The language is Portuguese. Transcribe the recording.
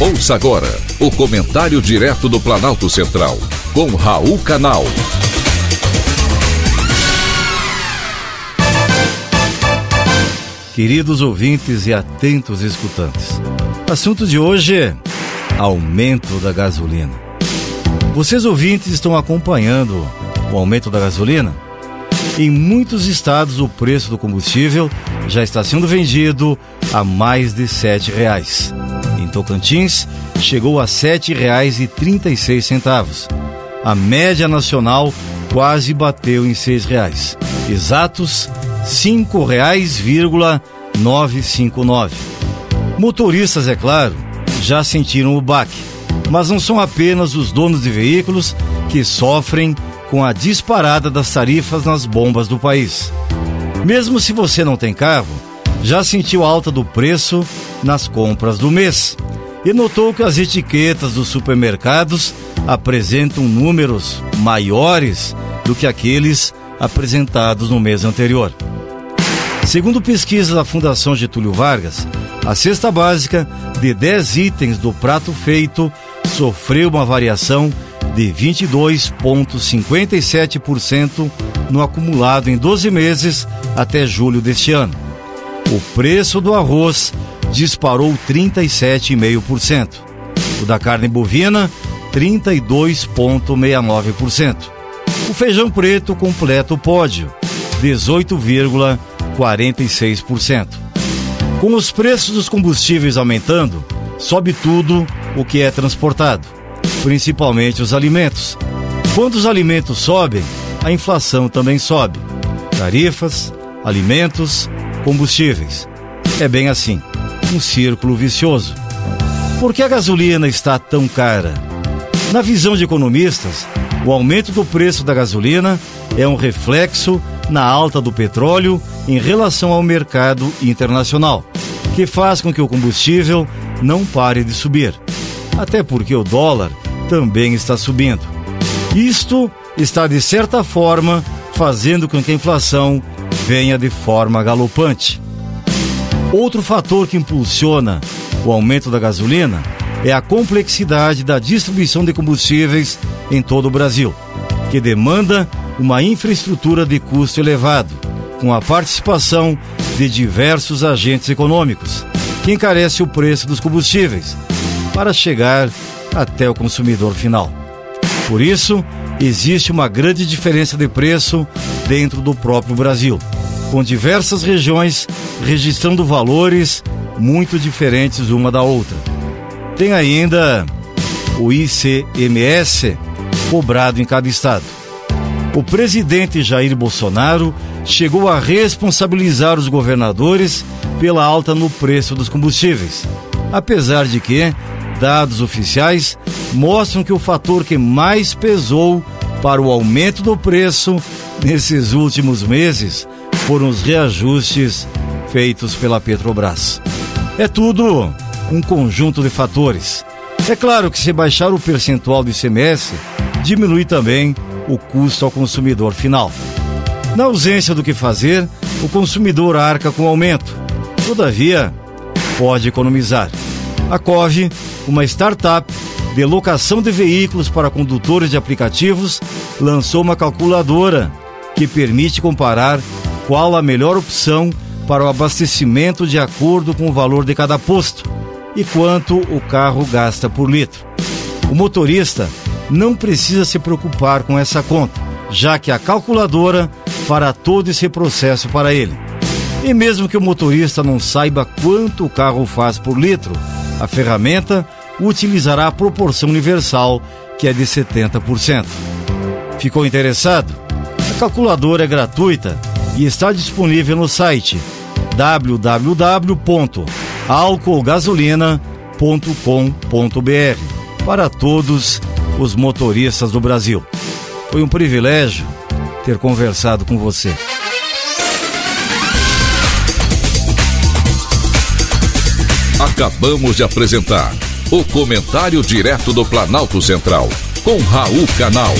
Ouça agora o comentário direto do Planalto Central, com Raul Canal. Queridos ouvintes e atentos escutantes, assunto de hoje é aumento da gasolina. Vocês ouvintes estão acompanhando o aumento da gasolina? Em muitos estados, o preço do combustível já está sendo vendido a mais de R$ reais. Tocantins, chegou a R$ 7,36. A média nacional quase bateu em R$ 6,00. Exatos R$ 5,959. Motoristas, é claro, já sentiram o baque, mas não são apenas os donos de veículos que sofrem com a disparada das tarifas nas bombas do país. Mesmo se você não tem carro, já sentiu alta do preço nas compras do mês e notou que as etiquetas dos supermercados apresentam números maiores do que aqueles apresentados no mês anterior. Segundo pesquisa da Fundação Getúlio Vargas, a cesta básica de 10 itens do prato feito sofreu uma variação de 22,57% no acumulado em 12 meses até julho deste ano. O preço do arroz disparou 37,5%. O da carne bovina, 32,69%. O feijão preto completa o pódio, 18,46%. Com os preços dos combustíveis aumentando, sobe tudo o que é transportado, principalmente os alimentos. Quando os alimentos sobem, a inflação também sobe. Tarifas, alimentos, combustíveis. É bem assim um círculo vicioso. Por que a gasolina está tão cara? Na visão de economistas, o aumento do preço da gasolina é um reflexo na alta do petróleo em relação ao mercado internacional, que faz com que o combustível não pare de subir. Até porque o dólar também está subindo. Isto está, de certa forma, fazendo com que a inflação venha de forma galopante. Outro fator que impulsiona o aumento da gasolina é a complexidade da distribuição de combustíveis em todo o Brasil, que demanda uma infraestrutura de custo elevado, com a participação de diversos agentes econômicos, que encarece o preço dos combustíveis para chegar até o consumidor final. Por isso, existe uma grande diferença de preço dentro do próprio Brasil com diversas regiões registrando valores muito diferentes uma da outra. Tem ainda o ICMS cobrado em cada estado. O presidente Jair Bolsonaro chegou a responsabilizar os governadores pela alta no preço dos combustíveis, apesar de que dados oficiais mostram que o fator que mais pesou para o aumento do preço nesses últimos meses foram os reajustes feitos pela Petrobras. É tudo um conjunto de fatores. É claro que se baixar o percentual do ICMS, diminui também o custo ao consumidor final. Na ausência do que fazer, o consumidor arca com aumento. Todavia, pode economizar. A COVE, uma startup de locação de veículos para condutores de aplicativos, lançou uma calculadora que permite comparar qual a melhor opção para o abastecimento de acordo com o valor de cada posto e quanto o carro gasta por litro. O motorista não precisa se preocupar com essa conta, já que a calculadora fará todo esse processo para ele. E mesmo que o motorista não saiba quanto o carro faz por litro, a ferramenta utilizará a proporção universal, que é de 70%. Ficou interessado? A calculadora é gratuita e está disponível no site www.álcoolgasolina.com.br para todos os motoristas do Brasil. Foi um privilégio ter conversado com você. Acabamos de apresentar o Comentário Direto do Planalto Central, com Raul Canal.